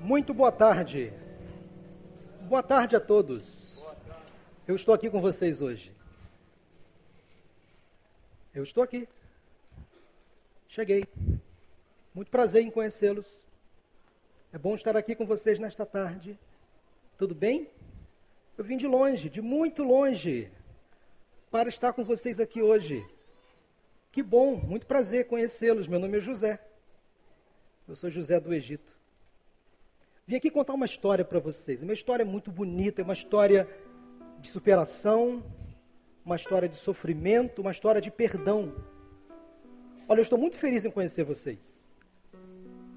Muito boa tarde. Boa tarde a todos. Eu estou aqui com vocês hoje. Eu estou aqui. Cheguei. Muito prazer em conhecê-los. É bom estar aqui com vocês nesta tarde. Tudo bem? Eu vim de longe, de muito longe, para estar com vocês aqui hoje. Que bom, muito prazer conhecê-los. Meu nome é José. Eu sou José do Egito. Vim aqui contar uma história para vocês. Uma história muito bonita, uma história de superação, uma história de sofrimento, uma história de perdão. Olha, eu estou muito feliz em conhecer vocês.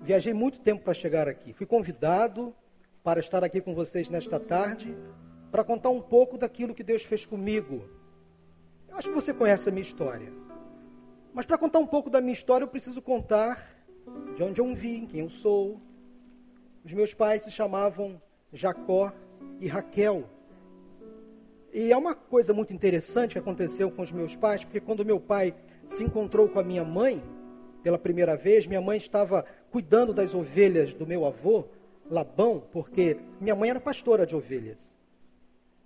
Viajei muito tempo para chegar aqui. Fui convidado para estar aqui com vocês nesta tarde, para contar um pouco daquilo que Deus fez comigo. Eu acho que você conhece a minha história. Mas para contar um pouco da minha história, eu preciso contar de onde eu vim, quem eu sou. Os meus pais se chamavam Jacó e Raquel. E é uma coisa muito interessante que aconteceu com os meus pais, porque quando meu pai se encontrou com a minha mãe, pela primeira vez, minha mãe estava cuidando das ovelhas do meu avô, Labão, porque minha mãe era pastora de ovelhas.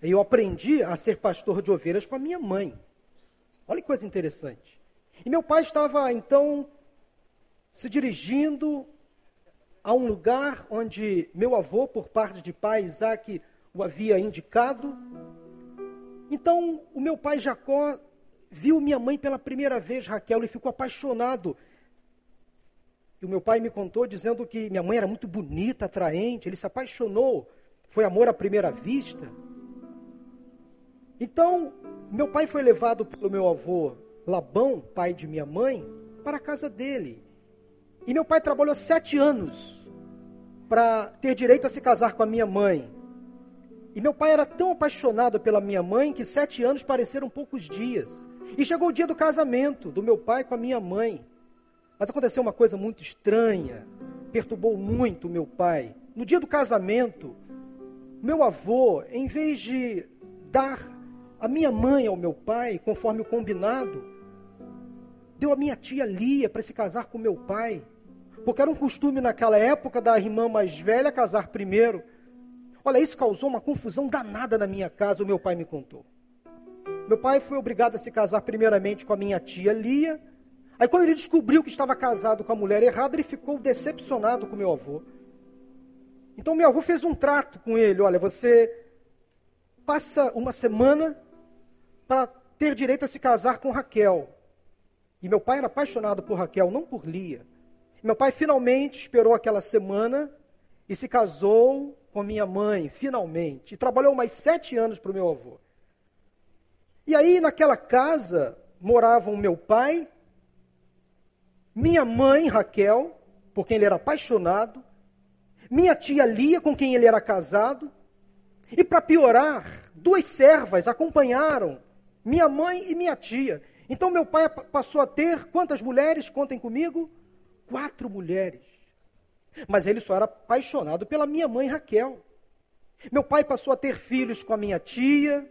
E eu aprendi a ser pastor de ovelhas com a minha mãe. Olha que coisa interessante. E meu pai estava então se dirigindo a um lugar onde meu avô, por parte de pai, Isaac, o havia indicado. Então, o meu pai Jacó viu minha mãe pela primeira vez, Raquel, e ficou apaixonado. E o meu pai me contou dizendo que minha mãe era muito bonita, atraente, ele se apaixonou. Foi amor à primeira vista. Então, meu pai foi levado pelo meu avô Labão, pai de minha mãe, para a casa dele. E meu pai trabalhou sete anos para ter direito a se casar com a minha mãe. E meu pai era tão apaixonado pela minha mãe que sete anos pareceram poucos dias. E chegou o dia do casamento do meu pai com a minha mãe. Mas aconteceu uma coisa muito estranha, perturbou muito meu pai. No dia do casamento, meu avô, em vez de dar a minha mãe ao meu pai, conforme o combinado, deu a minha tia Lia para se casar com meu pai. Porque era um costume naquela época da irmã mais velha casar primeiro. Olha, isso causou uma confusão danada na minha casa, o meu pai me contou. Meu pai foi obrigado a se casar primeiramente com a minha tia Lia. Aí quando ele descobriu que estava casado com a mulher errada, ele ficou decepcionado com meu avô. Então meu avô fez um trato com ele, olha, você passa uma semana para ter direito a se casar com Raquel. E meu pai era apaixonado por Raquel, não por Lia. Meu pai finalmente esperou aquela semana e se casou com minha mãe, finalmente. E trabalhou mais sete anos para o meu avô. E aí, naquela casa, moravam meu pai, minha mãe, Raquel, por quem ele era apaixonado, minha tia Lia, com quem ele era casado, e para piorar, duas servas acompanharam minha mãe e minha tia. Então meu pai passou a ter quantas mulheres? Contem comigo quatro mulheres. Mas ele só era apaixonado pela minha mãe Raquel. Meu pai passou a ter filhos com a minha tia,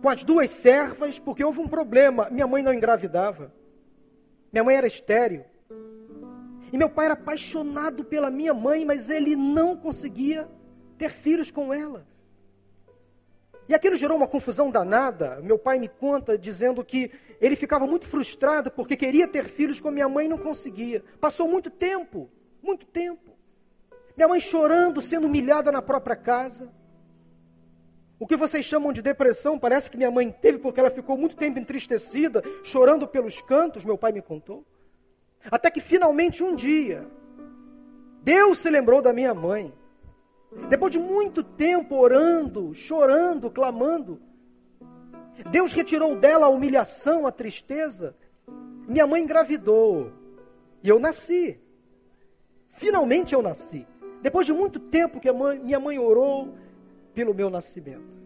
com as duas servas, porque houve um problema. Minha mãe não engravidava. Minha mãe era estéril. E meu pai era apaixonado pela minha mãe, mas ele não conseguia ter filhos com ela. E aquilo gerou uma confusão danada. Meu pai me conta dizendo que ele ficava muito frustrado porque queria ter filhos com minha mãe e não conseguia. Passou muito tempo, muito tempo. Minha mãe chorando, sendo humilhada na própria casa. O que vocês chamam de depressão parece que minha mãe teve porque ela ficou muito tempo entristecida, chorando pelos cantos, meu pai me contou. Até que finalmente um dia, Deus se lembrou da minha mãe depois de muito tempo orando, chorando, clamando, Deus retirou dela a humilhação, a tristeza. Minha mãe engravidou e eu nasci. Finalmente eu nasci. Depois de muito tempo que mãe, minha mãe orou pelo meu nascimento.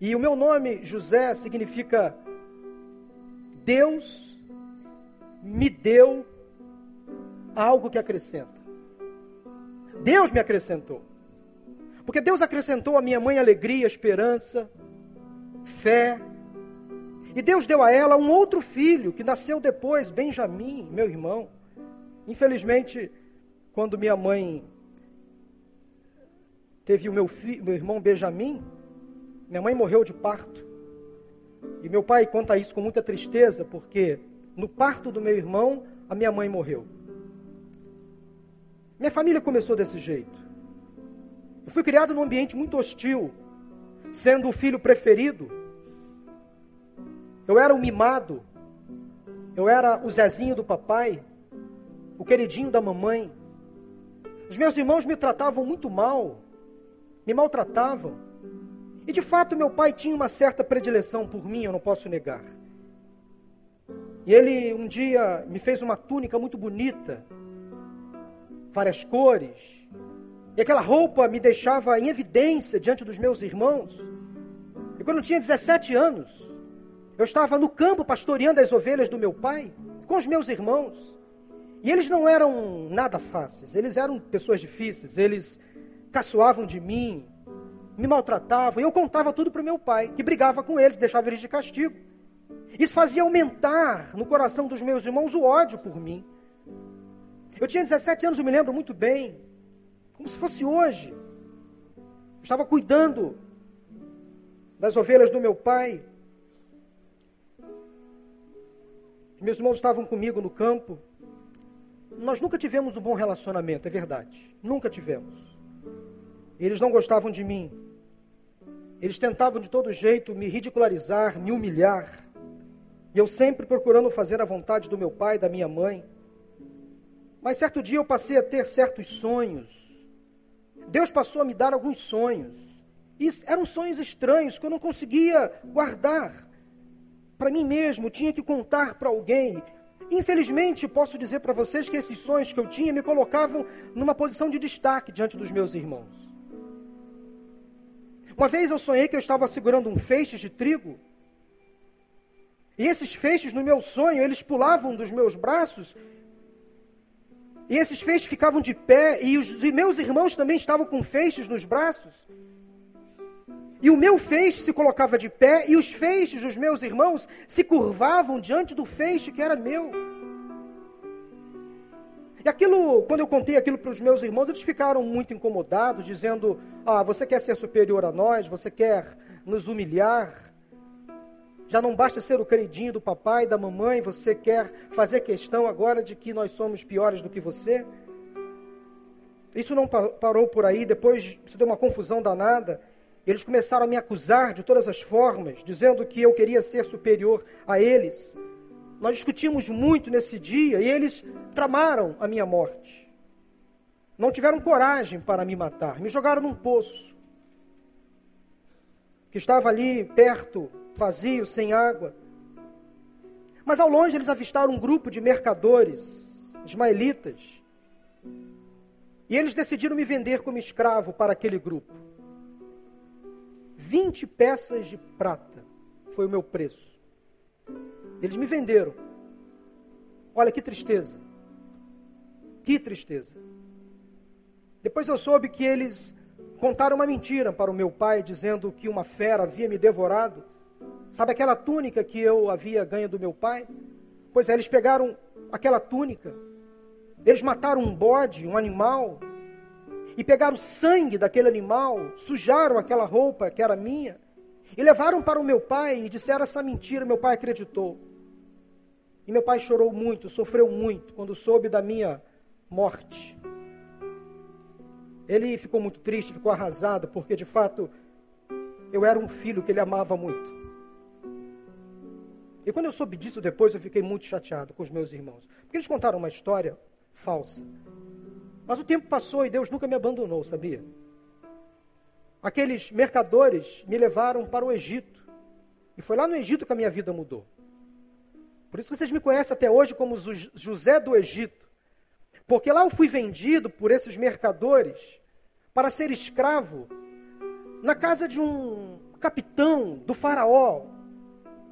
E o meu nome, José, significa Deus me deu algo que acrescenta. Deus me acrescentou. Porque Deus acrescentou à minha mãe alegria, esperança, fé. E Deus deu a ela um outro filho que nasceu depois, Benjamim, meu irmão. Infelizmente, quando minha mãe teve o meu, filho, meu irmão Benjamin, minha mãe morreu de parto. E meu pai conta isso com muita tristeza, porque no parto do meu irmão, a minha mãe morreu. Minha família começou desse jeito. Eu fui criado num ambiente muito hostil, sendo o filho preferido. Eu era o mimado. Eu era o Zezinho do papai, o queridinho da mamãe. Os meus irmãos me tratavam muito mal, me maltratavam. E de fato, meu pai tinha uma certa predileção por mim, eu não posso negar. E ele um dia me fez uma túnica muito bonita, várias cores. E aquela roupa me deixava em evidência diante dos meus irmãos. E quando eu tinha 17 anos, eu estava no campo pastoreando as ovelhas do meu pai, com os meus irmãos. E eles não eram nada fáceis, eles eram pessoas difíceis, eles caçoavam de mim, me maltratavam, e eu contava tudo para o meu pai, que brigava com eles, deixava eles de castigo. Isso fazia aumentar no coração dos meus irmãos o ódio por mim. Eu tinha 17 anos, eu me lembro muito bem, como se fosse hoje. Eu estava cuidando das ovelhas do meu pai. Meus irmãos estavam comigo no campo. Nós nunca tivemos um bom relacionamento, é verdade. Nunca tivemos. Eles não gostavam de mim. Eles tentavam de todo jeito me ridicularizar, me humilhar. E eu sempre procurando fazer a vontade do meu pai, da minha mãe. Mas certo dia eu passei a ter certos sonhos. Deus passou a me dar alguns sonhos. E eram sonhos estranhos que eu não conseguia guardar para mim mesmo, tinha que contar para alguém. Infelizmente, posso dizer para vocês que esses sonhos que eu tinha me colocavam numa posição de destaque diante dos meus irmãos. Uma vez eu sonhei que eu estava segurando um feixe de trigo e esses feixes, no meu sonho, eles pulavam dos meus braços. E esses feixes ficavam de pé. E os e meus irmãos também estavam com feixes nos braços. E o meu feixe se colocava de pé. E os feixes dos meus irmãos se curvavam diante do feixe que era meu. E aquilo, quando eu contei aquilo para os meus irmãos, eles ficaram muito incomodados, dizendo: Ah, você quer ser superior a nós, você quer nos humilhar. Já não basta ser o queridinho do papai, da mamãe, você quer fazer questão agora de que nós somos piores do que você? Isso não parou por aí, depois se deu uma confusão danada. Eles começaram a me acusar de todas as formas, dizendo que eu queria ser superior a eles. Nós discutimos muito nesse dia e eles tramaram a minha morte. Não tiveram coragem para me matar, me jogaram num poço que estava ali perto vazio, sem água. Mas ao longe eles avistaram um grupo de mercadores, ismaelitas. E eles decidiram me vender como escravo para aquele grupo. 20 peças de prata foi o meu preço. Eles me venderam. Olha que tristeza. Que tristeza. Depois eu soube que eles contaram uma mentira para o meu pai, dizendo que uma fera havia me devorado. Sabe aquela túnica que eu havia ganho do meu pai? Pois é, eles pegaram aquela túnica, eles mataram um bode, um animal, e pegaram sangue daquele animal, sujaram aquela roupa que era minha, e levaram para o meu pai e disseram essa mentira. Meu pai acreditou. E meu pai chorou muito, sofreu muito quando soube da minha morte. Ele ficou muito triste, ficou arrasado, porque de fato eu era um filho que ele amava muito. E quando eu soube disso depois, eu fiquei muito chateado com os meus irmãos. Porque eles contaram uma história falsa. Mas o tempo passou e Deus nunca me abandonou, sabia? Aqueles mercadores me levaram para o Egito. E foi lá no Egito que a minha vida mudou. Por isso que vocês me conhecem até hoje como José do Egito. Porque lá eu fui vendido por esses mercadores para ser escravo na casa de um capitão do faraó,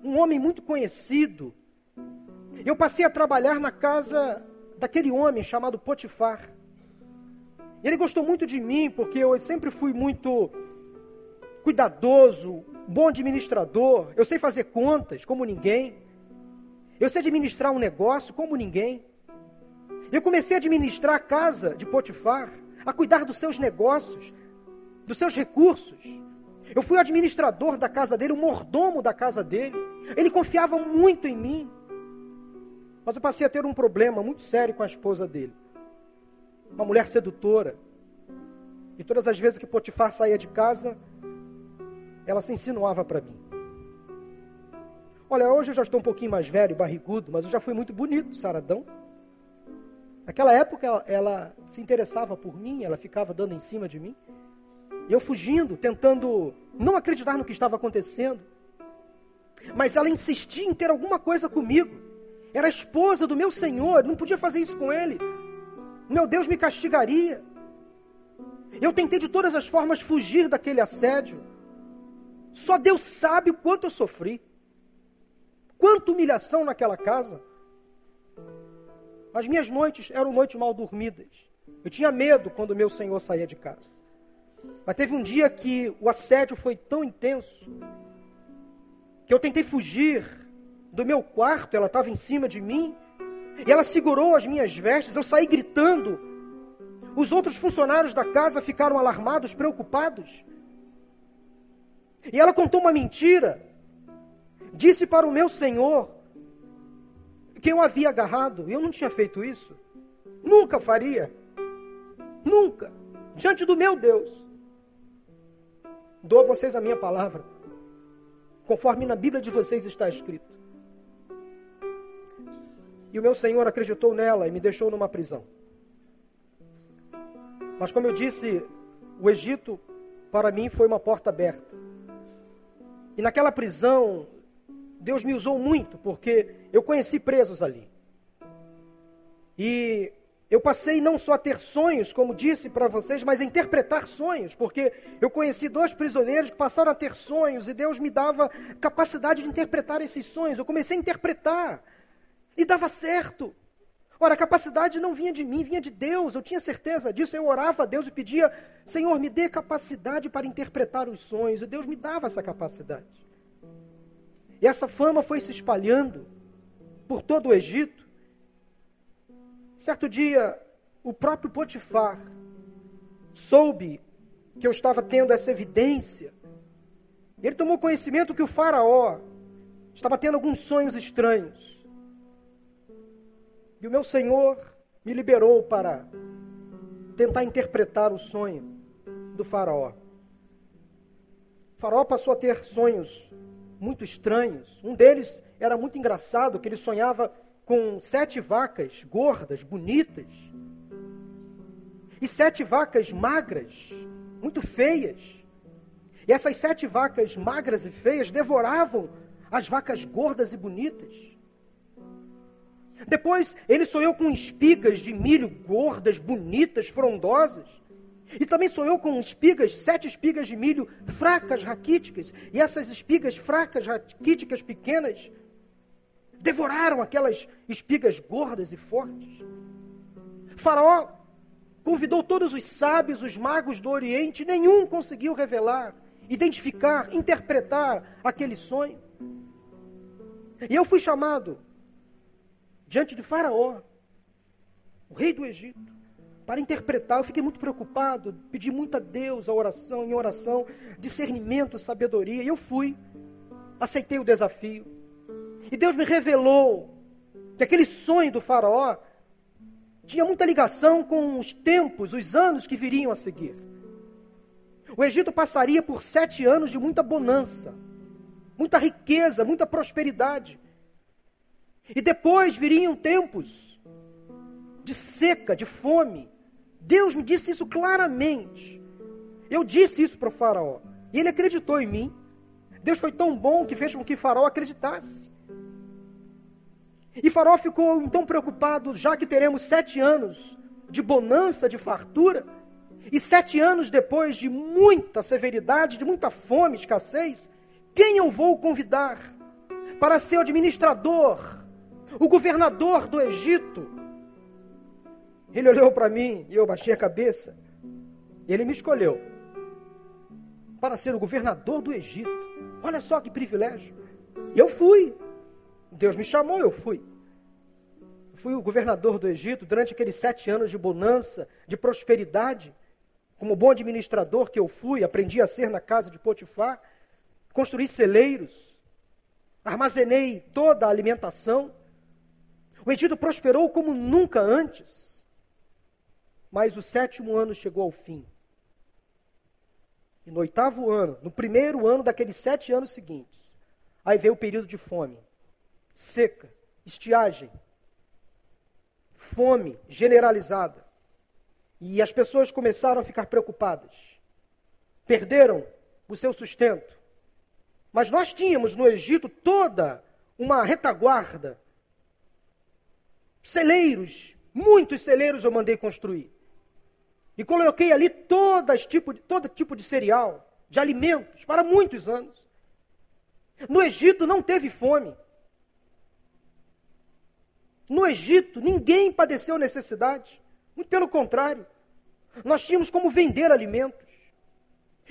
um homem muito conhecido. Eu passei a trabalhar na casa daquele homem chamado Potifar. Ele gostou muito de mim porque eu sempre fui muito cuidadoso, bom administrador. Eu sei fazer contas como ninguém. Eu sei administrar um negócio como ninguém. Eu comecei a administrar a casa de Potifar, a cuidar dos seus negócios, dos seus recursos. Eu fui o administrador da casa dele, o mordomo da casa dele. Ele confiava muito em mim. Mas eu passei a ter um problema muito sério com a esposa dele. Uma mulher sedutora. E todas as vezes que Potifar saía de casa, ela se insinuava para mim. Olha, hoje eu já estou um pouquinho mais velho, barrigudo, mas eu já fui muito bonito, saradão. Naquela época ela, ela se interessava por mim, ela ficava dando em cima de mim. Eu fugindo, tentando não acreditar no que estava acontecendo. Mas ela insistia em ter alguma coisa comigo. Era esposa do meu Senhor, não podia fazer isso com ele. Meu Deus me castigaria. Eu tentei de todas as formas fugir daquele assédio. Só Deus sabe o quanto eu sofri. Quanta humilhação naquela casa. As minhas noites eram noites mal dormidas. Eu tinha medo quando meu senhor saía de casa. Mas teve um dia que o assédio foi tão intenso que eu tentei fugir do meu quarto, ela estava em cima de mim, e ela segurou as minhas vestes, eu saí gritando. Os outros funcionários da casa ficaram alarmados, preocupados. E ela contou uma mentira. Disse para o meu senhor que eu havia agarrado, eu não tinha feito isso. Nunca faria. Nunca. Diante do meu Deus. Dou a vocês a minha palavra. Conforme na Bíblia de vocês está escrito. E o meu Senhor acreditou nela e me deixou numa prisão. Mas como eu disse, o Egito para mim foi uma porta aberta. E naquela prisão Deus me usou muito, porque eu conheci presos ali. E eu passei não só a ter sonhos, como disse para vocês, mas a interpretar sonhos, porque eu conheci dois prisioneiros que passaram a ter sonhos e Deus me dava capacidade de interpretar esses sonhos. Eu comecei a interpretar e dava certo. Ora, a capacidade não vinha de mim, vinha de Deus, eu tinha certeza disso. Eu orava a Deus e pedia: Senhor, me dê capacidade para interpretar os sonhos, e Deus me dava essa capacidade. E essa fama foi se espalhando por todo o Egito. Certo dia, o próprio Potifar soube que eu estava tendo essa evidência. Ele tomou conhecimento que o Faraó estava tendo alguns sonhos estranhos. E o meu Senhor me liberou para tentar interpretar o sonho do Faraó. O Faraó passou a ter sonhos muito estranhos. Um deles era muito engraçado, que ele sonhava com sete vacas gordas, bonitas, e sete vacas magras, muito feias. E essas sete vacas magras e feias devoravam as vacas gordas e bonitas. Depois ele sonhou com espigas de milho gordas, bonitas, frondosas. E também sonhou com espigas, sete espigas de milho fracas, raquíticas. E essas espigas fracas, raquíticas, pequenas, devoraram aquelas espigas gordas e fortes. Faraó convidou todos os sábios, os magos do Oriente, nenhum conseguiu revelar, identificar, interpretar aquele sonho. E eu fui chamado diante de Faraó, o rei do Egito para interpretar. Eu fiquei muito preocupado, pedi muito a Deus a oração, em oração, discernimento, sabedoria. E eu fui, aceitei o desafio. E Deus me revelou que aquele sonho do Faraó tinha muita ligação com os tempos, os anos que viriam a seguir. O Egito passaria por sete anos de muita bonança, muita riqueza, muita prosperidade. E depois viriam tempos de seca, de fome, Deus me disse isso claramente. Eu disse isso para o Faraó. E ele acreditou em mim. Deus foi tão bom que fez com que Faraó acreditasse. E Faraó ficou então preocupado, já que teremos sete anos de bonança, de fartura, e sete anos depois de muita severidade, de muita fome, escassez, quem eu vou convidar para ser o administrador, o governador do Egito? Ele olhou para mim e eu baixei a cabeça. Ele me escolheu para ser o governador do Egito. Olha só que privilégio. Eu fui. Deus me chamou, eu fui. fui o governador do Egito durante aqueles sete anos de bonança, de prosperidade. Como bom administrador que eu fui, aprendi a ser na casa de Potifar, construí celeiros, armazenei toda a alimentação. O Egito prosperou como nunca antes. Mas o sétimo ano chegou ao fim. E no oitavo ano, no primeiro ano daqueles sete anos seguintes, aí veio o período de fome, seca, estiagem, fome generalizada. E as pessoas começaram a ficar preocupadas. Perderam o seu sustento. Mas nós tínhamos no Egito toda uma retaguarda. Celeiros, muitos celeiros eu mandei construir. E coloquei ali todo tipo, de, todo tipo de cereal, de alimentos, para muitos anos. No Egito não teve fome. No Egito ninguém padeceu necessidade. Muito pelo contrário. Nós tínhamos como vender alimentos.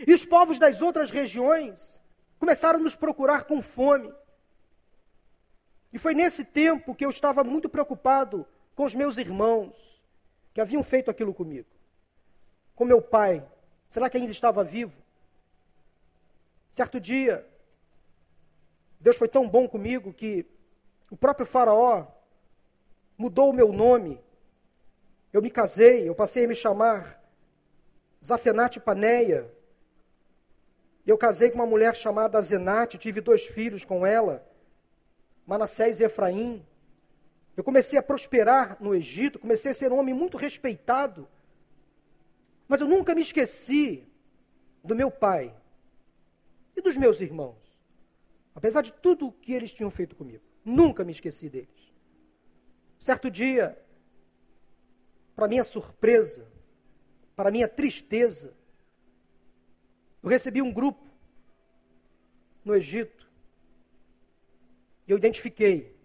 E os povos das outras regiões começaram a nos procurar com fome. E foi nesse tempo que eu estava muito preocupado com os meus irmãos que haviam feito aquilo comigo. Com meu pai, será que ainda estava vivo? Certo dia, Deus foi tão bom comigo que o próprio Faraó mudou o meu nome. Eu me casei, eu passei a me chamar Zafenate Paneia. Eu casei com uma mulher chamada Zenate, tive dois filhos com ela, Manassés e Efraim. Eu comecei a prosperar no Egito, comecei a ser um homem muito respeitado. Mas eu nunca me esqueci do meu pai e dos meus irmãos. Apesar de tudo que eles tinham feito comigo. Nunca me esqueci deles. Certo dia, para minha surpresa, para minha tristeza, eu recebi um grupo no Egito. E eu identifiquei.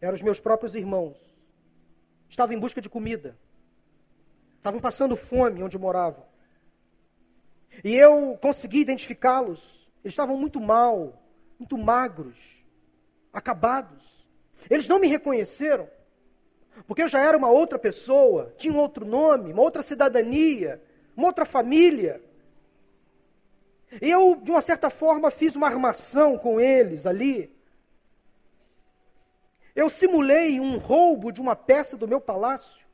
Eram os meus próprios irmãos. Estavam em busca de comida. Estavam passando fome onde moravam. E eu consegui identificá-los. Eles estavam muito mal, muito magros, acabados. Eles não me reconheceram. Porque eu já era uma outra pessoa, tinha um outro nome, uma outra cidadania, uma outra família. E eu, de uma certa forma, fiz uma armação com eles ali. Eu simulei um roubo de uma peça do meu palácio.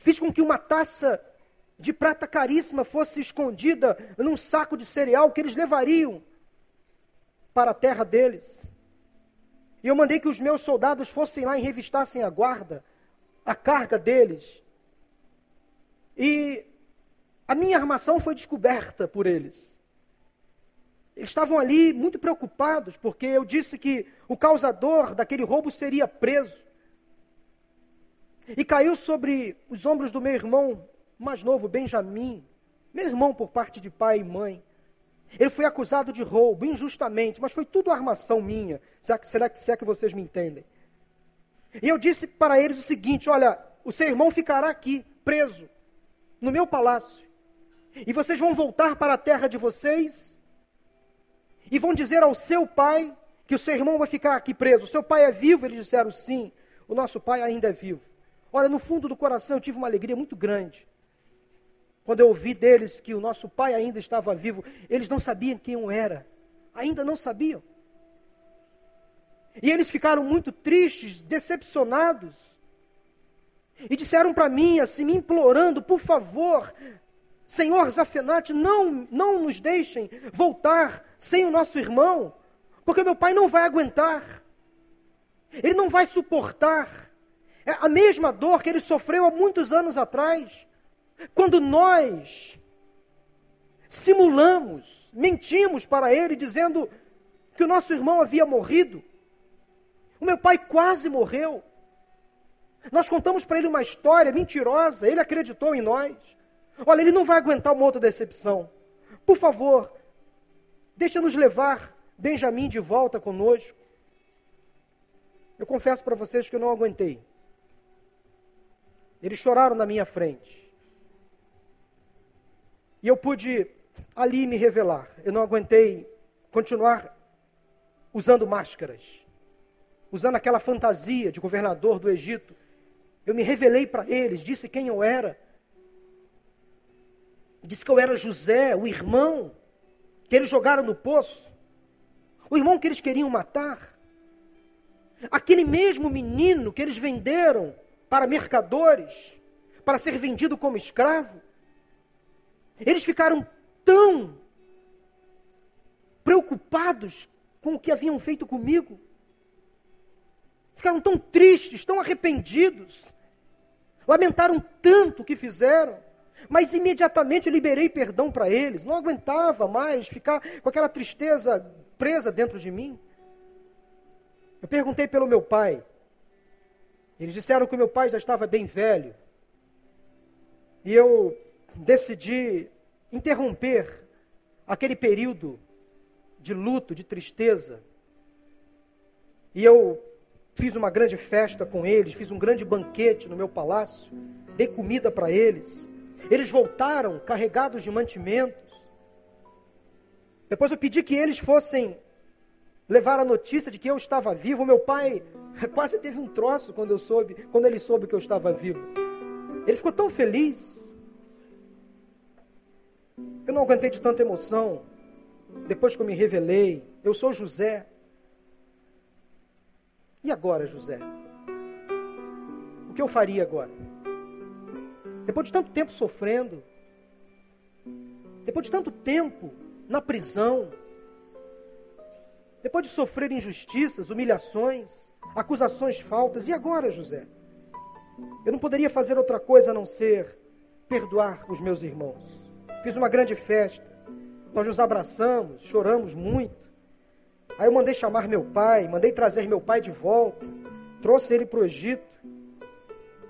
Fiz com que uma taça de prata caríssima fosse escondida num saco de cereal que eles levariam para a terra deles. E eu mandei que os meus soldados fossem lá e revistassem a guarda, a carga deles. E a minha armação foi descoberta por eles. Eles estavam ali muito preocupados, porque eu disse que o causador daquele roubo seria preso. E caiu sobre os ombros do meu irmão mais novo, Benjamim, meu irmão por parte de pai e mãe. Ele foi acusado de roubo, injustamente, mas foi tudo armação minha. Será que, será que, será que vocês me entendem? E eu disse para eles o seguinte: olha, o seu irmão ficará aqui, preso, no meu palácio. E vocês vão voltar para a terra de vocês e vão dizer ao seu pai que o seu irmão vai ficar aqui preso. O seu pai é vivo? Eles disseram sim. O nosso pai ainda é vivo. Olha, no fundo do coração eu tive uma alegria muito grande. Quando eu ouvi deles que o nosso pai ainda estava vivo, eles não sabiam quem eu era, ainda não sabiam. E eles ficaram muito tristes, decepcionados. E disseram para mim, assim, me implorando, por favor, Senhor Zafenate, não, não nos deixem voltar sem o nosso irmão, porque meu pai não vai aguentar, ele não vai suportar. É a mesma dor que ele sofreu há muitos anos atrás. Quando nós simulamos, mentimos para ele, dizendo que o nosso irmão havia morrido, o meu pai quase morreu. Nós contamos para ele uma história mentirosa, ele acreditou em nós. Olha, ele não vai aguentar uma outra decepção. Por favor, deixa-nos levar Benjamim de volta conosco. Eu confesso para vocês que eu não aguentei. Eles choraram na minha frente. E eu pude ali me revelar. Eu não aguentei continuar usando máscaras. usando aquela fantasia de governador do Egito. Eu me revelei para eles, disse quem eu era. Disse que eu era José, o irmão que eles jogaram no poço. O irmão que eles queriam matar. Aquele mesmo menino que eles venderam para mercadores, para ser vendido como escravo. Eles ficaram tão preocupados com o que haviam feito comigo. Ficaram tão tristes, tão arrependidos. Lamentaram tanto o que fizeram. Mas imediatamente eu liberei perdão para eles. Não aguentava mais ficar com aquela tristeza presa dentro de mim. Eu perguntei pelo meu pai. Eles disseram que meu pai já estava bem velho. E eu decidi interromper aquele período de luto, de tristeza. E eu fiz uma grande festa com eles, fiz um grande banquete no meu palácio, dei comida para eles. Eles voltaram carregados de mantimentos. Depois eu pedi que eles fossem levar a notícia de que eu estava vivo. Meu pai quase teve um troço quando eu soube, quando ele soube que eu estava vivo. Ele ficou tão feliz. Eu não aguentei de tanta emoção. Depois que eu me revelei, eu sou José. E agora, José? O que eu faria agora? Depois de tanto tempo sofrendo, depois de tanto tempo na prisão, depois de sofrer injustiças, humilhações, acusações faltas, e agora, José? Eu não poderia fazer outra coisa a não ser perdoar os meus irmãos. Fiz uma grande festa, nós nos abraçamos, choramos muito. Aí eu mandei chamar meu pai, mandei trazer meu pai de volta, trouxe ele para o Egito.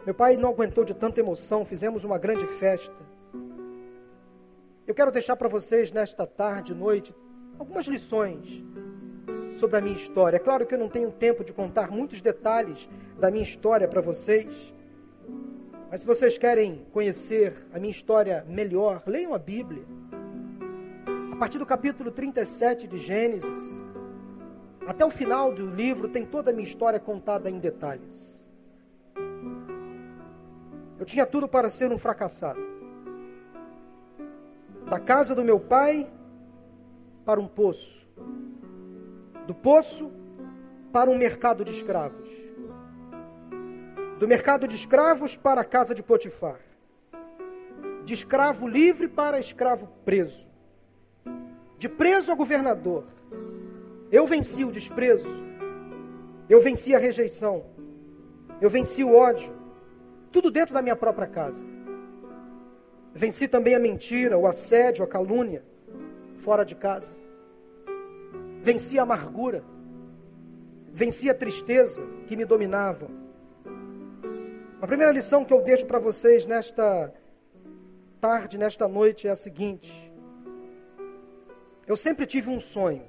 Meu pai não aguentou de tanta emoção, fizemos uma grande festa. Eu quero deixar para vocês nesta tarde, noite, algumas lições sobre a minha história. É claro que eu não tenho tempo de contar muitos detalhes da minha história para vocês. Mas se vocês querem conhecer a minha história melhor, leiam a Bíblia. A partir do capítulo 37 de Gênesis, até o final do livro, tem toda a minha história contada em detalhes. Eu tinha tudo para ser um fracassado. Da casa do meu pai para um poço do poço para um mercado de escravos. Do mercado de escravos para a casa de Potifar. De escravo livre para escravo preso. De preso a governador. Eu venci o desprezo. Eu venci a rejeição. Eu venci o ódio. Tudo dentro da minha própria casa. Venci também a mentira, o assédio, a calúnia, fora de casa venci a amargura, venci a tristeza que me dominava. A primeira lição que eu deixo para vocês nesta tarde, nesta noite, é a seguinte: eu sempre tive um sonho.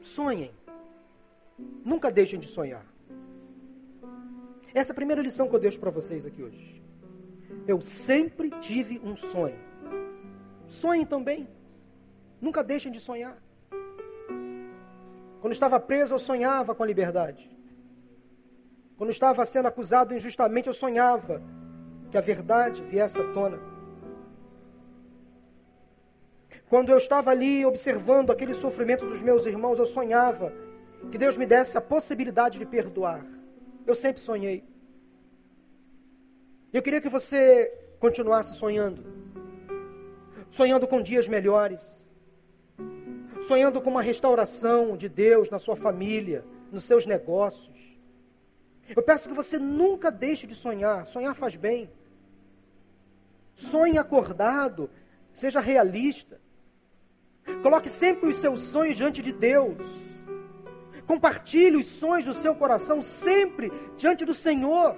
Sonhem. Nunca deixem de sonhar. Essa é a primeira lição que eu deixo para vocês aqui hoje. Eu sempre tive um sonho. Sonhem também. Nunca deixem de sonhar. Quando estava preso, eu sonhava com a liberdade. Quando estava sendo acusado injustamente, eu sonhava que a verdade viesse à tona. Quando eu estava ali observando aquele sofrimento dos meus irmãos, eu sonhava que Deus me desse a possibilidade de perdoar. Eu sempre sonhei. Eu queria que você continuasse sonhando. Sonhando com dias melhores sonhando com uma restauração de Deus na sua família, nos seus negócios. Eu peço que você nunca deixe de sonhar. Sonhar faz bem. Sonhe acordado, seja realista. Coloque sempre os seus sonhos diante de Deus. Compartilhe os sonhos do seu coração sempre diante do Senhor.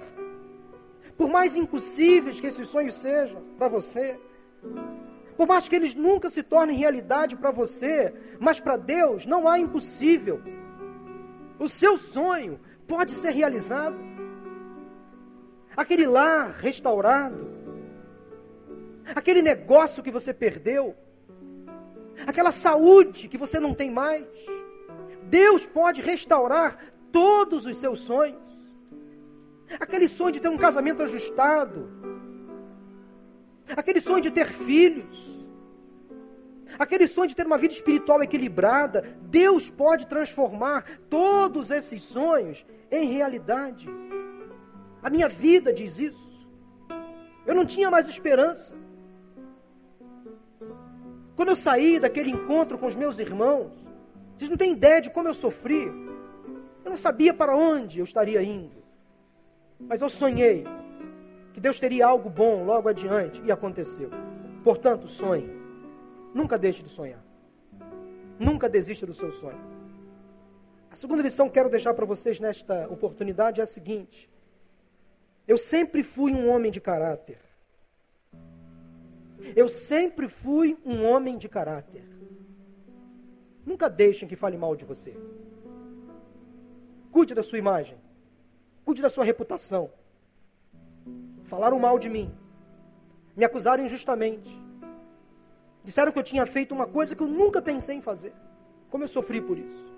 Por mais impossíveis que esses sonhos sejam para você, por mais que eles nunca se tornem realidade para você, mas para Deus não há impossível. O seu sonho pode ser realizado. Aquele lar restaurado, aquele negócio que você perdeu, aquela saúde que você não tem mais. Deus pode restaurar todos os seus sonhos. Aquele sonho de ter um casamento ajustado, aquele sonho de ter filhos, aquele sonho de ter uma vida espiritual equilibrada, Deus pode transformar todos esses sonhos em realidade. A minha vida diz isso. Eu não tinha mais esperança. Quando eu saí daquele encontro com os meus irmãos, vocês não têm ideia de como eu sofri. Eu não sabia para onde eu estaria indo. Mas eu sonhei que Deus teria algo bom logo adiante e aconteceu. Portanto, sonhe. Nunca deixe de sonhar. Nunca desista do seu sonho. A segunda lição que quero deixar para vocês nesta oportunidade é a seguinte: eu sempre fui um homem de caráter. Eu sempre fui um homem de caráter. Nunca deixem que fale mal de você. Cuide da sua imagem. Cuide da sua reputação. Falaram mal de mim. Me acusaram injustamente. Disseram que eu tinha feito uma coisa que eu nunca pensei em fazer. Como eu sofri por isso.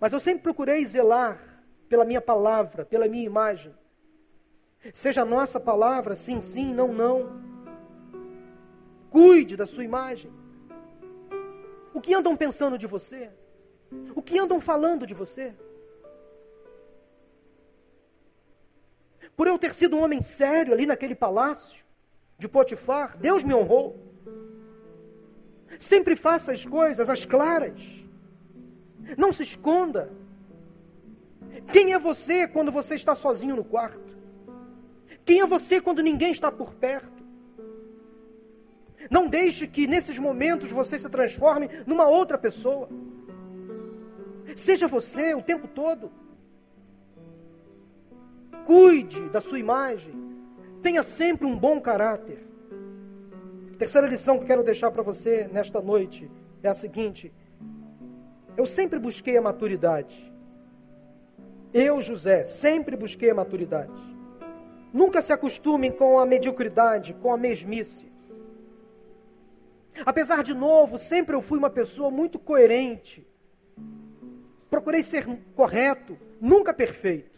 Mas eu sempre procurei zelar pela minha palavra, pela minha imagem. Seja a nossa palavra sim, sim, não, não. Cuide da sua imagem. O que andam pensando de você? O que andam falando de você? Por eu ter sido um homem sério ali naquele palácio de Potifar, Deus me honrou. Sempre faça as coisas às claras. Não se esconda. Quem é você quando você está sozinho no quarto? Quem é você quando ninguém está por perto? Não deixe que nesses momentos você se transforme numa outra pessoa. Seja você o tempo todo. Cuide da sua imagem. Tenha sempre um bom caráter. Terceira lição que quero deixar para você nesta noite é a seguinte: eu sempre busquei a maturidade. Eu, José, sempre busquei a maturidade. Nunca se acostumem com a mediocridade, com a mesmice. Apesar de novo, sempre eu fui uma pessoa muito coerente. Procurei ser correto, nunca perfeito.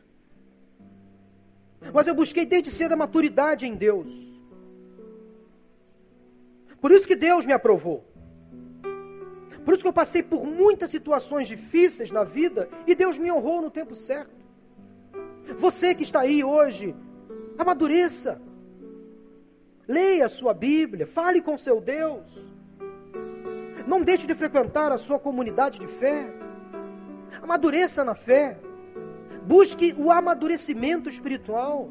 Mas eu busquei desde cedo a maturidade em Deus. Por isso que Deus me aprovou. Por isso que eu passei por muitas situações difíceis na vida e Deus me honrou no tempo certo. Você que está aí hoje Amadureça. Leia a sua Bíblia, fale com seu Deus. Não deixe de frequentar a sua comunidade de fé. Amadureça na fé. Busque o amadurecimento espiritual.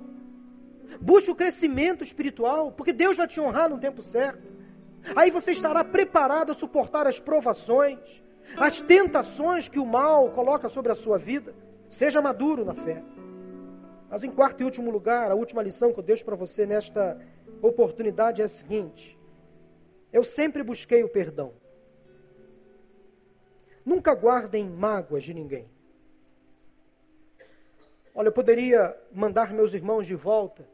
Busque o crescimento espiritual, porque Deus vai te honrar no tempo certo. Aí você estará preparado a suportar as provações, as tentações que o mal coloca sobre a sua vida. Seja maduro na fé. Mas em quarto e último lugar, a última lição que eu deixo para você nesta oportunidade é a seguinte: eu sempre busquei o perdão. Nunca guardem mágoas de ninguém. Olha, eu poderia mandar meus irmãos de volta.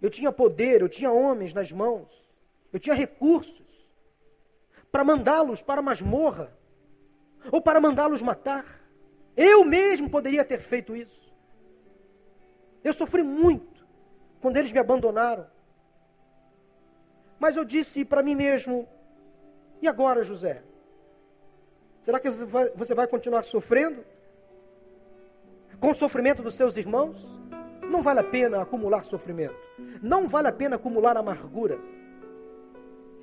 Eu tinha poder, eu tinha homens nas mãos, eu tinha recursos para mandá-los para a masmorra ou para mandá-los matar. Eu mesmo poderia ter feito isso. Eu sofri muito quando eles me abandonaram. Mas eu disse para mim mesmo: e agora, José? Será que você vai, continuar sofrendo? Com o sofrimento dos seus irmãos? Não vale a pena acumular sofrimento. Não vale a pena acumular amargura.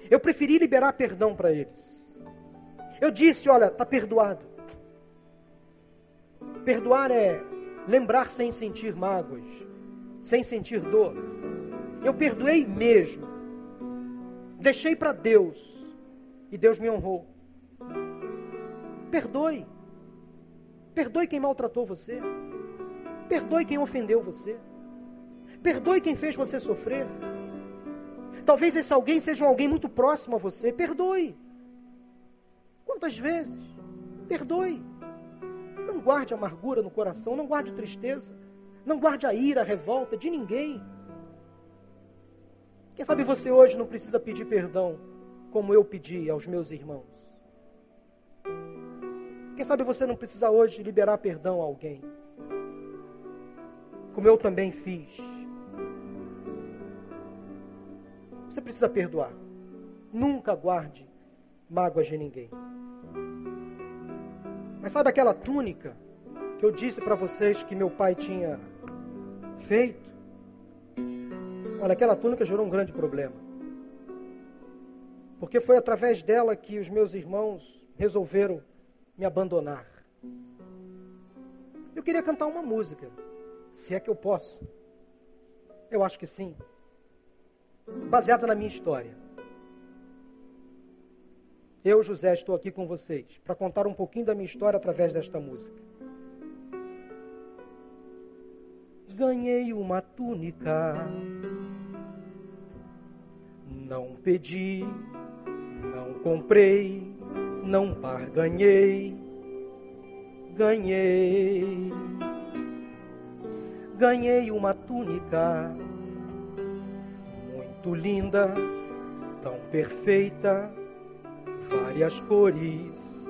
Eu preferi liberar perdão para eles. Eu disse: olha, está perdoado. Perdoar é lembrar sem sentir mágoas, sem sentir dor. Eu perdoei mesmo. Deixei para Deus e Deus me honrou. Perdoe. Perdoe quem maltratou você. Perdoe quem ofendeu você. Perdoe quem fez você sofrer. Talvez esse alguém seja um alguém muito próximo a você. Perdoe. Quantas vezes? Perdoe. Não guarde amargura no coração, não guarde tristeza, não guarde a ira, a revolta de ninguém. Quem sabe você hoje não precisa pedir perdão como eu pedi aos meus irmãos. Quem sabe você não precisa hoje liberar perdão a alguém? Como eu também fiz. Você precisa perdoar. Nunca guarde mágoas de ninguém. Mas sabe aquela túnica que eu disse para vocês que meu pai tinha feito? Olha, aquela túnica gerou um grande problema. Porque foi através dela que os meus irmãos resolveram me abandonar. Eu queria cantar uma música, se é que eu posso. Eu acho que sim. Baseada na minha história. Eu, José, estou aqui com vocês para contar um pouquinho da minha história através desta música. Ganhei uma túnica, não pedi, não comprei, não barganhei, ganhei. Ganhei uma túnica muito linda, tão perfeita várias cores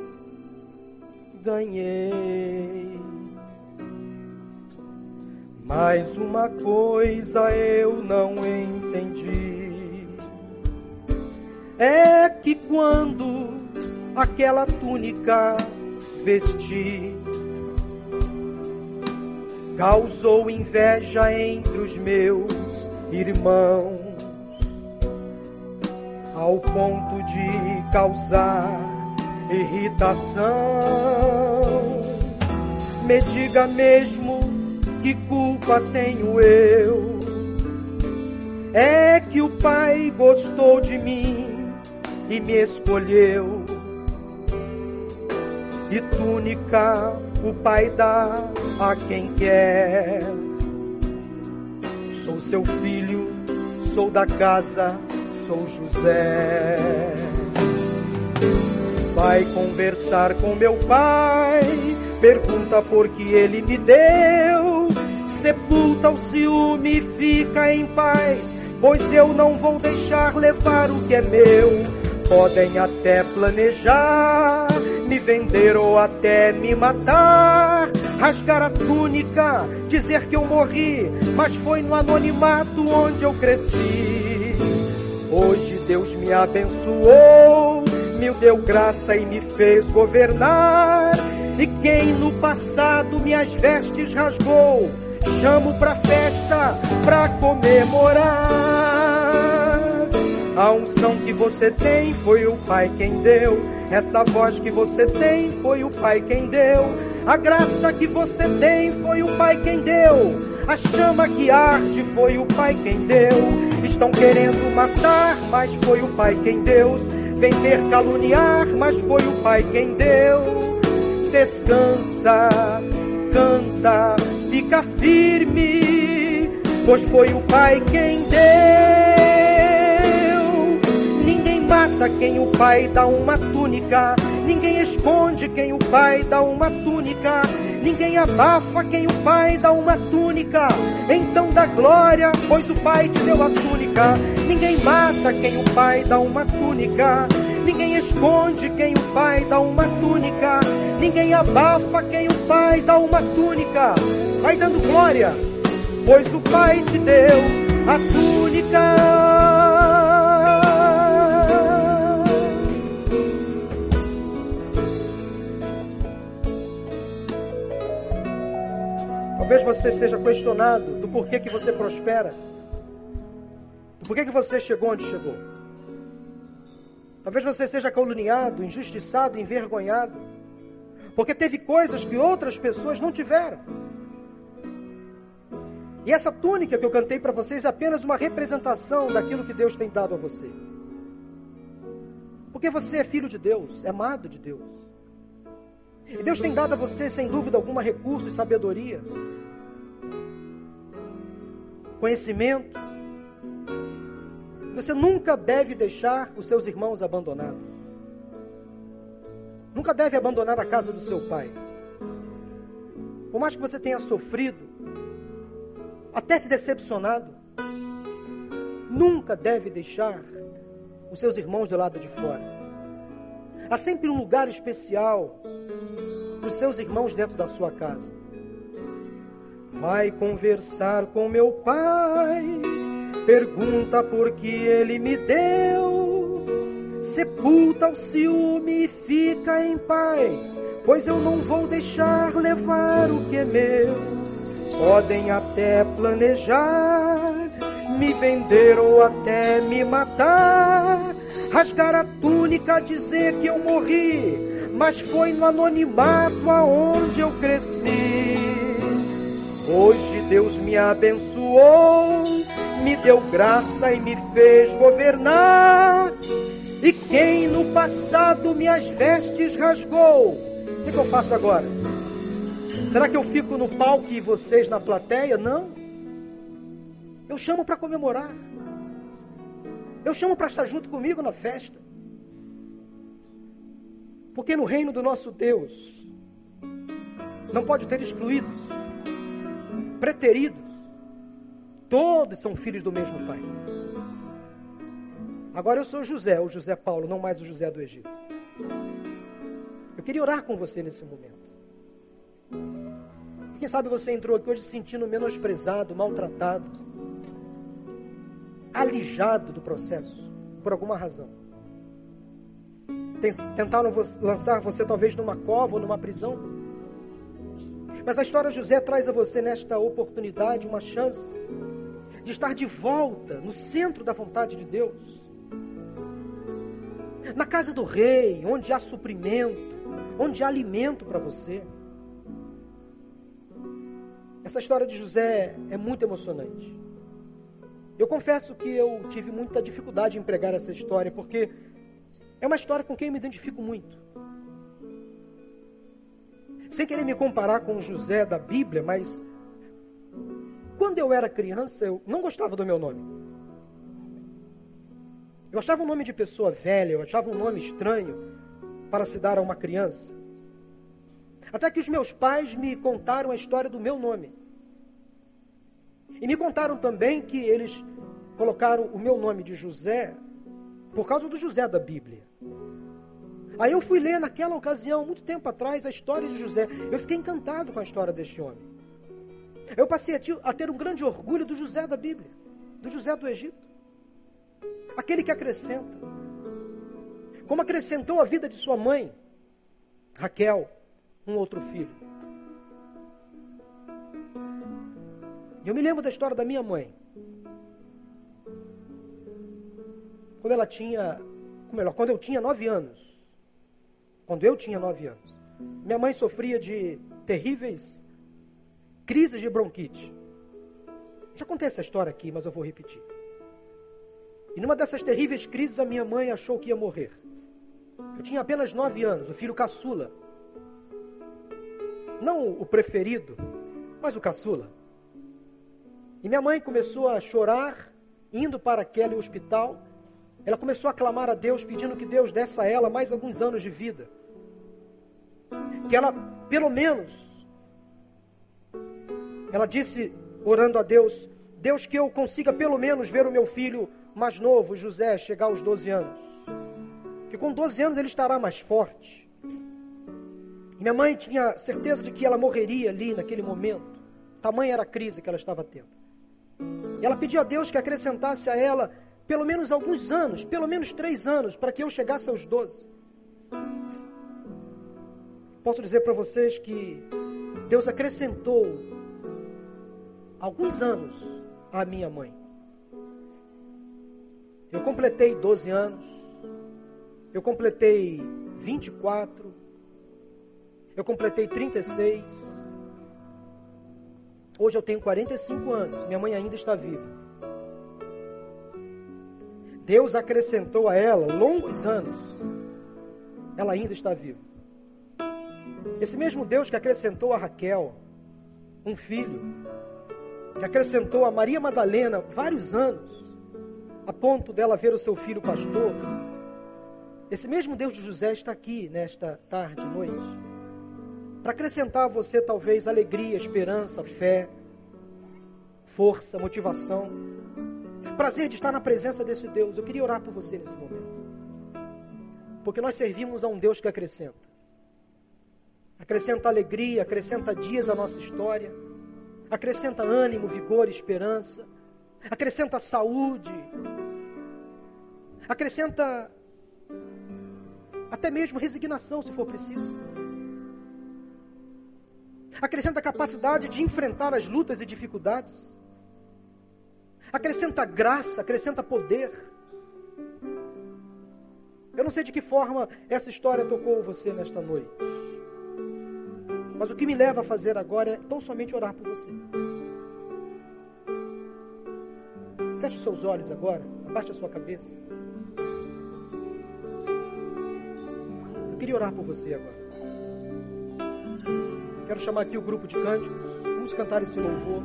ganhei. Mas uma coisa eu não entendi: é que quando aquela túnica vesti, causou inveja entre os meus irmãos ao ponto de causar irritação. Me diga mesmo que culpa tenho eu. É que o Pai gostou de mim e me escolheu. E túnica o Pai dá a quem quer. Sou seu filho, sou da casa sou José. Vai conversar com meu pai, pergunta por que ele me deu. Sepulta o ciúme fica em paz, pois eu não vou deixar levar o que é meu. Podem até planejar, me vender ou até me matar, rasgar a túnica, dizer que eu morri, mas foi no anonimato onde eu cresci. Hoje Deus me abençoou, me deu graça e me fez governar. E quem no passado minhas vestes rasgou, chamo pra festa, pra comemorar. A unção que você tem foi o Pai quem deu. Essa voz que você tem foi o Pai quem deu. A graça que você tem foi o Pai quem deu. A chama que arde foi o Pai quem deu. Estão querendo matar, mas foi o Pai quem deu. Vender, caluniar, mas foi o Pai quem deu. Descansa, canta, fica firme, pois foi o Pai quem deu mata quem o pai dá uma túnica. Ninguém esconde quem o pai dá uma túnica. Ninguém abafa quem o pai dá uma túnica. Então dá glória, pois o pai te deu a túnica. Ninguém mata quem o pai dá uma túnica. Ninguém esconde quem o pai dá uma túnica. Ninguém abafa quem o pai dá uma túnica. Vai dando glória, pois o pai te deu a túnica. Talvez você seja questionado do porquê que você prospera, do porquê que você chegou onde chegou. Talvez você seja caluniado, injustiçado, envergonhado, porque teve coisas que outras pessoas não tiveram. E essa túnica que eu cantei para vocês é apenas uma representação daquilo que Deus tem dado a você. Porque você é filho de Deus, é amado de Deus. E Deus tem dado a você, sem dúvida alguma, recursos e sabedoria conhecimento. Você nunca deve deixar os seus irmãos abandonados. Nunca deve abandonar a casa do seu pai. Por mais que você tenha sofrido, até se decepcionado, nunca deve deixar os seus irmãos do lado de fora. Há sempre um lugar especial para os seus irmãos dentro da sua casa. Vai conversar com meu pai, pergunta por que ele me deu. Sepulta o ciúme e fica em paz, pois eu não vou deixar levar o que é meu. Podem até planejar, me vender ou até me matar, rasgar a túnica, dizer que eu morri, mas foi no anonimato aonde eu cresci. Hoje Deus me abençoou, me deu graça e me fez governar. E quem no passado minhas vestes rasgou, o que, que eu faço agora? Será que eu fico no palco e vocês na plateia? Não. Eu chamo para comemorar. Eu chamo para estar junto comigo na festa. Porque no reino do nosso Deus não pode ter excluídos preteridos, todos são filhos do mesmo pai. Agora eu sou José, o José Paulo, não mais o José do Egito. Eu queria orar com você nesse momento. Quem sabe você entrou aqui hoje se sentindo menosprezado, maltratado, alijado do processo, por alguma razão. Tentaram lançar você talvez numa cova ou numa prisão. Mas a história de José traz a você nesta oportunidade uma chance de estar de volta no centro da vontade de Deus. Na casa do rei, onde há suprimento, onde há alimento para você. Essa história de José é muito emocionante. Eu confesso que eu tive muita dificuldade em pregar essa história, porque é uma história com quem eu me identifico muito. Sem querer me comparar com José da Bíblia, mas quando eu era criança, eu não gostava do meu nome. Eu achava um nome de pessoa velha, eu achava um nome estranho para se dar a uma criança. Até que os meus pais me contaram a história do meu nome. E me contaram também que eles colocaram o meu nome de José por causa do José da Bíblia. Aí eu fui ler naquela ocasião, muito tempo atrás, a história de José. Eu fiquei encantado com a história deste homem. Eu passei a ter um grande orgulho do José da Bíblia, do José do Egito. Aquele que acrescenta. Como acrescentou a vida de sua mãe, Raquel, um outro filho. Eu me lembro da história da minha mãe. Quando ela tinha, melhor, quando eu tinha nove anos quando eu tinha nove anos. Minha mãe sofria de terríveis crises de bronquite. Já contei essa história aqui, mas eu vou repetir. E numa dessas terríveis crises, a minha mãe achou que ia morrer. Eu tinha apenas nove anos, o filho caçula. Não o preferido, mas o caçula. E minha mãe começou a chorar, indo para aquele hospital, ela começou a clamar a Deus, pedindo que Deus desse a ela mais alguns anos de vida. Que ela, pelo menos, ela disse, orando a Deus, Deus, que eu consiga pelo menos ver o meu filho mais novo, José, chegar aos 12 anos. Que com 12 anos ele estará mais forte. E minha mãe tinha certeza de que ela morreria ali naquele momento. Tamanha era a crise que ela estava tendo. E ela pediu a Deus que acrescentasse a ela pelo menos alguns anos, pelo menos três anos, para que eu chegasse aos doze. Posso dizer para vocês que Deus acrescentou alguns anos à minha mãe. Eu completei 12 anos, eu completei 24, eu completei 36. Hoje eu tenho 45 anos, minha mãe ainda está viva. Deus acrescentou a ela longos anos. Ela ainda está viva. Esse mesmo Deus que acrescentou a Raquel um filho, que acrescentou a Maria Madalena vários anos, a ponto dela ver o seu filho pastor. Esse mesmo Deus de José está aqui nesta tarde, noite, para acrescentar a você talvez alegria, esperança, fé, força, motivação prazer de estar na presença desse Deus. Eu queria orar por você nesse momento. Porque nós servimos a um Deus que acrescenta. Acrescenta alegria, acrescenta dias à nossa história. Acrescenta ânimo, vigor, esperança. Acrescenta saúde. Acrescenta até mesmo resignação, se for preciso. Acrescenta capacidade de enfrentar as lutas e dificuldades. Acrescenta graça, acrescenta poder. Eu não sei de que forma essa história tocou você nesta noite. Mas o que me leva a fazer agora é tão somente orar por você. Feche seus olhos agora, abaixe a sua cabeça. Eu queria orar por você agora. Quero chamar aqui o grupo de cânticos. Vamos cantar esse louvor.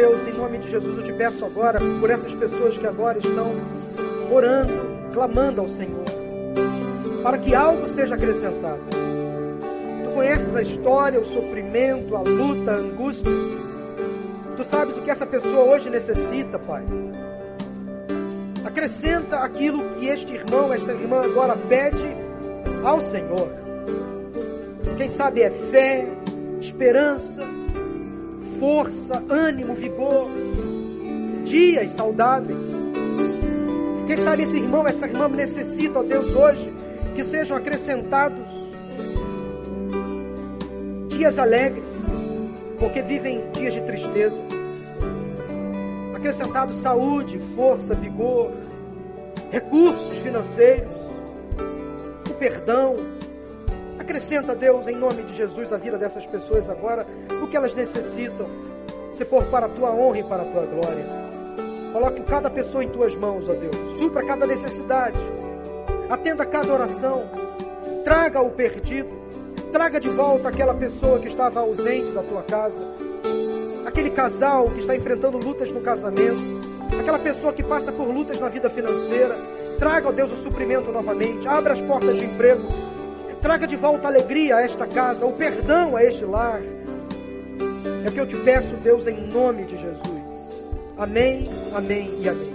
Deus, em nome de Jesus, eu te peço agora por essas pessoas que agora estão orando, clamando ao Senhor, para que algo seja acrescentado. Tu conheces a história, o sofrimento, a luta, a angústia. Tu sabes o que essa pessoa hoje necessita, Pai. Acrescenta aquilo que este irmão, esta irmã agora pede ao Senhor. Quem sabe é fé, esperança, força, ânimo, vigor, dias saudáveis. Quem sabe esse irmão, essa irmã necessita, ó Deus, hoje, que sejam acrescentados dias alegres, porque vivem dias de tristeza. Acrescentado saúde, força, vigor, recursos financeiros, o perdão, Acrescenta, Deus, em nome de Jesus, a vida dessas pessoas agora, que elas necessitam, se for para a tua honra e para a tua glória. Coloque cada pessoa em tuas mãos, ó Deus. Supra cada necessidade. Atenda cada oração. Traga o perdido. Traga de volta aquela pessoa que estava ausente da tua casa. Aquele casal que está enfrentando lutas no casamento. Aquela pessoa que passa por lutas na vida financeira. Traga, ó Deus, o suprimento novamente. Abra as portas de emprego Traga de volta alegria a esta casa, o perdão a este lar. É o que eu te peço, Deus, em nome de Jesus. Amém, amém e amém.